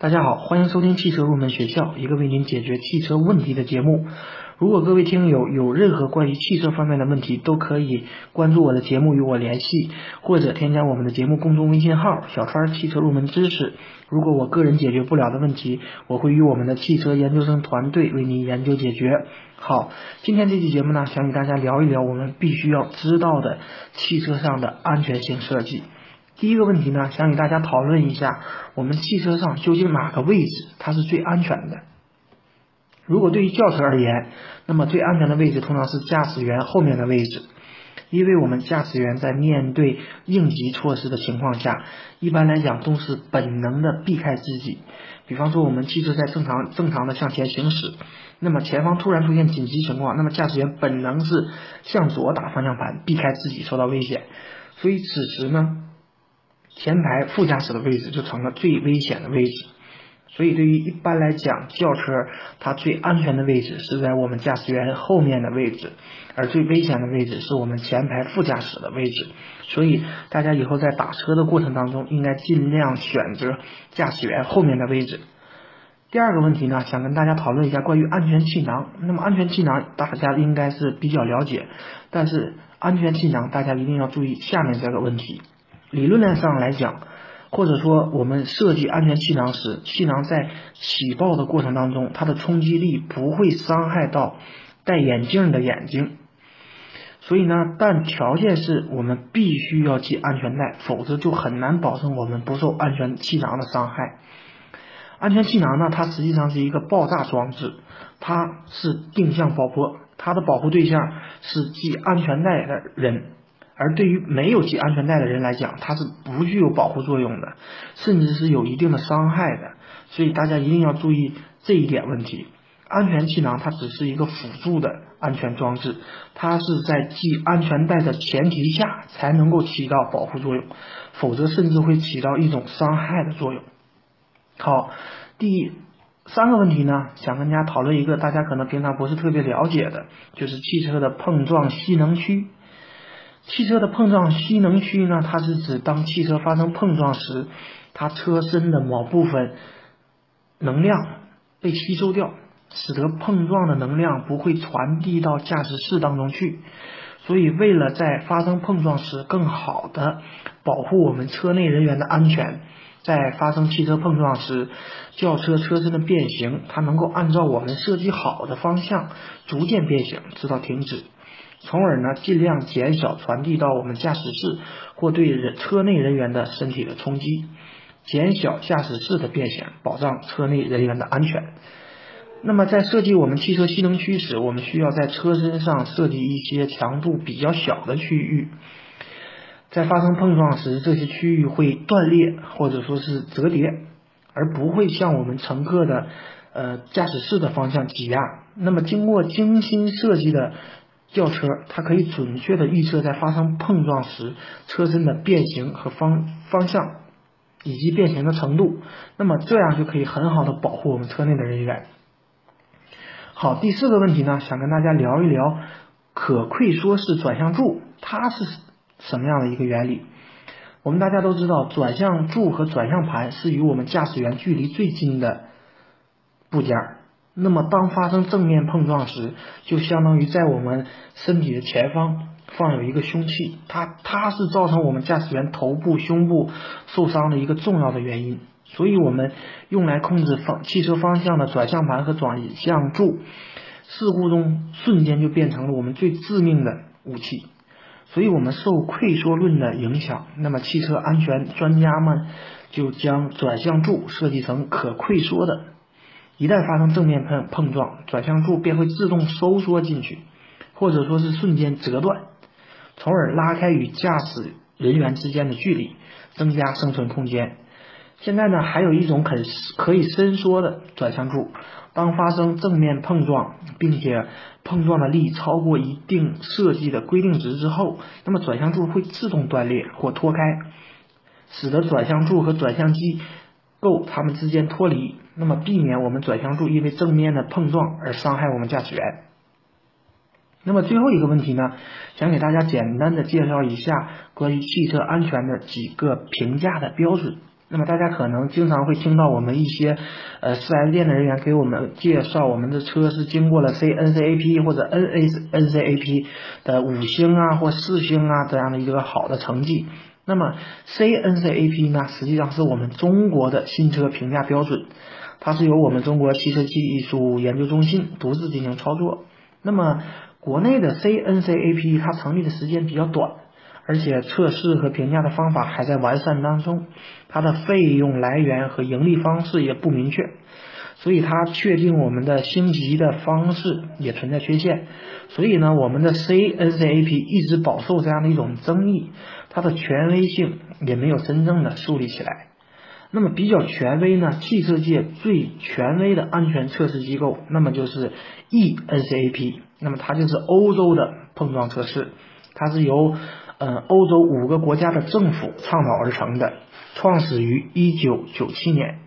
大家好，欢迎收听汽车入门学校，一个为您解决汽车问题的节目。如果各位听友有任何关于汽车方面的问题，都可以关注我的节目与我联系，或者添加我们的节目公众微信号“小川汽车入门知识”。如果我个人解决不了的问题，我会与我们的汽车研究生团队为您研究解决。好，今天这期节目呢，想与大家聊一聊我们必须要知道的汽车上的安全性设计。第一个问题呢，想与大家讨论一下，我们汽车上究竟哪个位置它是最安全的？如果对于轿车而言，那么最安全的位置通常是驾驶员后面的位置，因为我们驾驶员在面对应急措施的情况下，一般来讲都是本能的避开自己。比方说，我们汽车在正常正常的向前行驶，那么前方突然出现紧急情况，那么驾驶员本能是向左打方向盘，避开自己受到危险。所以此时呢？前排副驾驶的位置就成了最危险的位置，所以对于一般来讲，轿车它最安全的位置是在我们驾驶员后面的位置，而最危险的位置是我们前排副驾驶的位置。所以大家以后在打车的过程当中，应该尽量选择驾驶员后面的位置。第二个问题呢，想跟大家讨论一下关于安全气囊。那么安全气囊大家应该是比较了解，但是安全气囊大家一定要注意下面这个问题。理论上来讲，或者说我们设计安全气囊时，气囊在起爆的过程当中，它的冲击力不会伤害到戴眼镜的眼睛。所以呢，但条件是我们必须要系安全带，否则就很难保证我们不受安全气囊的伤害。安全气囊呢，它实际上是一个爆炸装置，它是定向爆破，它的保护对象是系安全带的人。而对于没有系安全带的人来讲，它是不具有保护作用的，甚至是有一定的伤害的。所以大家一定要注意这一点问题。安全气囊它只是一个辅助的安全装置，它是在系安全带的前提下才能够起到保护作用，否则甚至会起到一种伤害的作用。好，第三个问题呢，想跟大家讨论一个大家可能平常不是特别了解的，就是汽车的碰撞吸能区。汽车的碰撞吸能区呢，它是指当汽车发生碰撞时，它车身的某部分能量被吸收掉，使得碰撞的能量不会传递到驾驶室当中去。所以，为了在发生碰撞时更好的保护我们车内人员的安全，在发生汽车碰撞时，轿车车身的变形，它能够按照我们设计好的方向逐渐变形，直到停止。从而呢，尽量减少传递到我们驾驶室或对人车内人员的身体的冲击，减小驾驶室的变形，保障车内人员的安全。那么在设计我们汽车吸能区时，我们需要在车身上设计一些强度比较小的区域，在发生碰撞时，这些区域会断裂或者说是折叠，而不会向我们乘客的呃驾驶室的方向挤压。那么经过精心设计的。轿车它可以准确的预测在发生碰撞时车身的变形和方方向以及变形的程度，那么这样就可以很好的保护我们车内的人员。好，第四个问题呢，想跟大家聊一聊可溃缩式转向柱，它是什么样的一个原理？我们大家都知道，转向柱和转向盘是与我们驾驶员距离最近的部件。那么，当发生正面碰撞时，就相当于在我们身体的前方放有一个凶器，它它是造成我们驾驶员头部、胸部受伤的一个重要的原因。所以，我们用来控制方汽车方向的转向盘和转向柱，事故中瞬间就变成了我们最致命的武器。所以，我们受溃缩论的影响，那么汽车安全专家们就将转向柱设计成可溃缩的。一旦发生正面碰碰撞，转向柱便会自动收缩进去，或者说是瞬间折断，从而拉开与驾驶人员之间的距离，增加生存空间。现在呢，还有一种可可以伸缩的转向柱，当发生正面碰撞，并且碰撞的力超过一定设计的规定值之后，那么转向柱会自动断裂或脱开，使得转向柱和转向机构它们之间脱离。那么避免我们转向柱因为正面的碰撞而伤害我们驾驶员。那么最后一个问题呢，想给大家简单的介绍一下关于汽车安全的几个评价的标准。那么大家可能经常会听到我们一些呃四 S 店的人员给我们介绍，我们的车是经过了 CNCAP 或者 NASNCAP 的五星啊或四星啊这样的一个好的成绩。那么 CNCAP 呢，实际上是我们中国的新车评价标准，它是由我们中国汽车技术研究中心独自进行操作。那么国内的 CNCAP 它成立的时间比较短。而且测试和评价的方法还在完善当中，它的费用来源和盈利方式也不明确，所以它确定我们的星级的方式也存在缺陷，所以呢，我们的 CNCAP 一直饱受这样的一种争议，它的权威性也没有真正的树立起来。那么比较权威呢，汽车界最权威的安全测试机构，那么就是 ENCAP，那么它就是欧洲的碰撞测试，它是由。嗯，欧洲五个国家的政府倡导而成的，创始于一九九七年，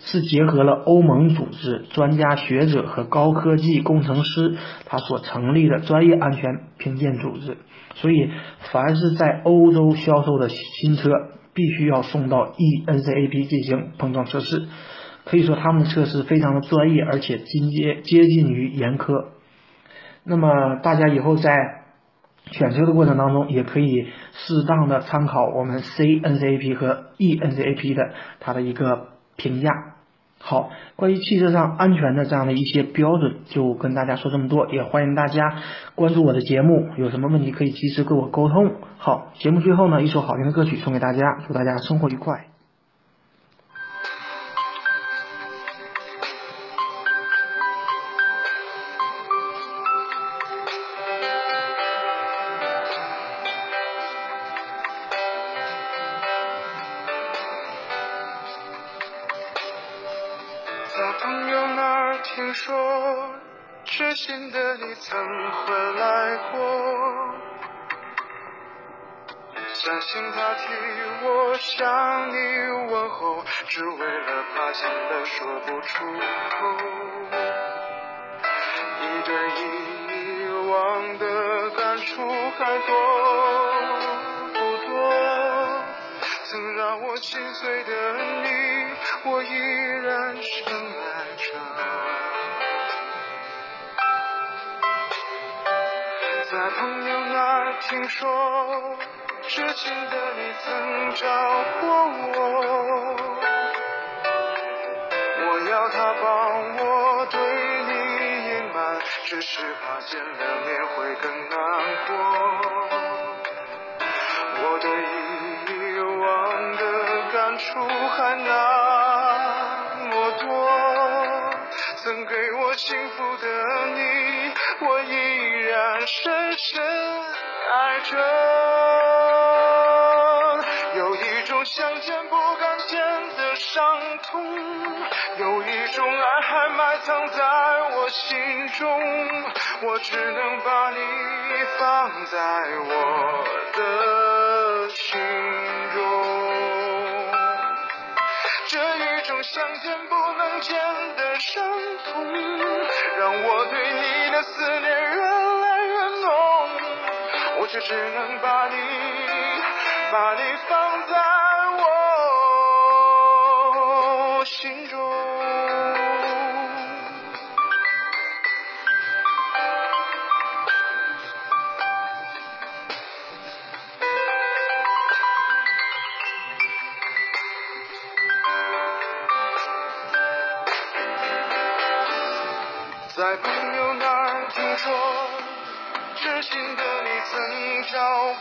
是结合了欧盟组织、专家学者和高科技工程师他所成立的专业安全评鉴组织。所以，凡是在欧洲销售的新车，必须要送到 ENCAP 进行碰撞测试。可以说，他们的测试非常的专业，而且进阶接近于严苛。那么，大家以后在。选车的过程当中，也可以适当的参考我们 CNCAP 和 ENCAP 的它的一个评价。好，关于汽车上安全的这样的一些标准，就跟大家说这么多，也欢迎大家关注我的节目，有什么问题可以及时跟我沟通。好，节目最后呢，一首好听的歌曲送给大家，祝大家生活愉快。在朋友那儿听说，痴心的你曾回来过。相信他替我向你问候，只为了怕见了说不出口。你对遗忘的感触还多不多？曾让我心碎的你，我依然深爱在朋友那听说，痴情的你曾找过我，我要他帮我对你隐瞒，只是怕见了面会更难过。我对遗忘的感触还那么多，曾给我幸福的，深深爱着。有一种想见不敢见的伤痛，有一种爱还埋藏在我心中，我只能把你放在我的。心中，这一种想见不能见的伤痛，让我对你的思念越，却只能把你，把你放在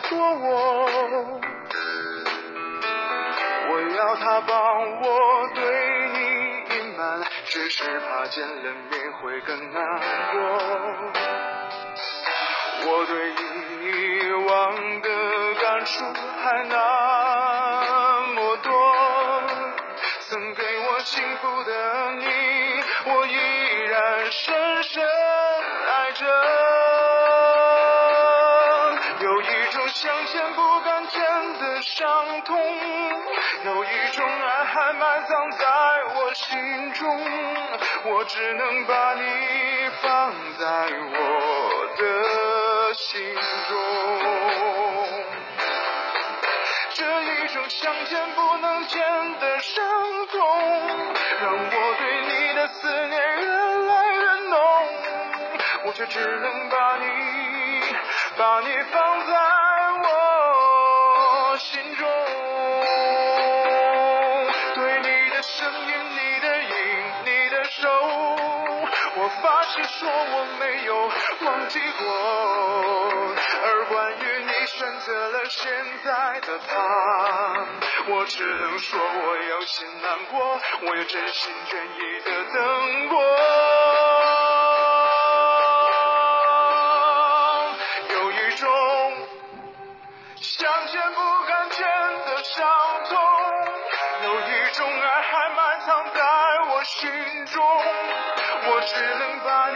过我，我要他帮我对你隐瞒，只是怕见了面会更难过。我对以往的感触还那么多，曾给我幸福的你，我依然深。深伤痛，有一种爱还埋藏在我心中，我只能把你放在我的心中。这一种相见不能见的伤痛，让我对你的思念越来越浓，我却只能把你，把你放在心中。对你的声音，你的影，你的手，我发誓说我没有忘记过。而关于你选择了现在的他，我只能说我有些难过，我也真心真意的等过。有一种相见不敢伤痛，有一种爱还埋藏在我心中，我只能把你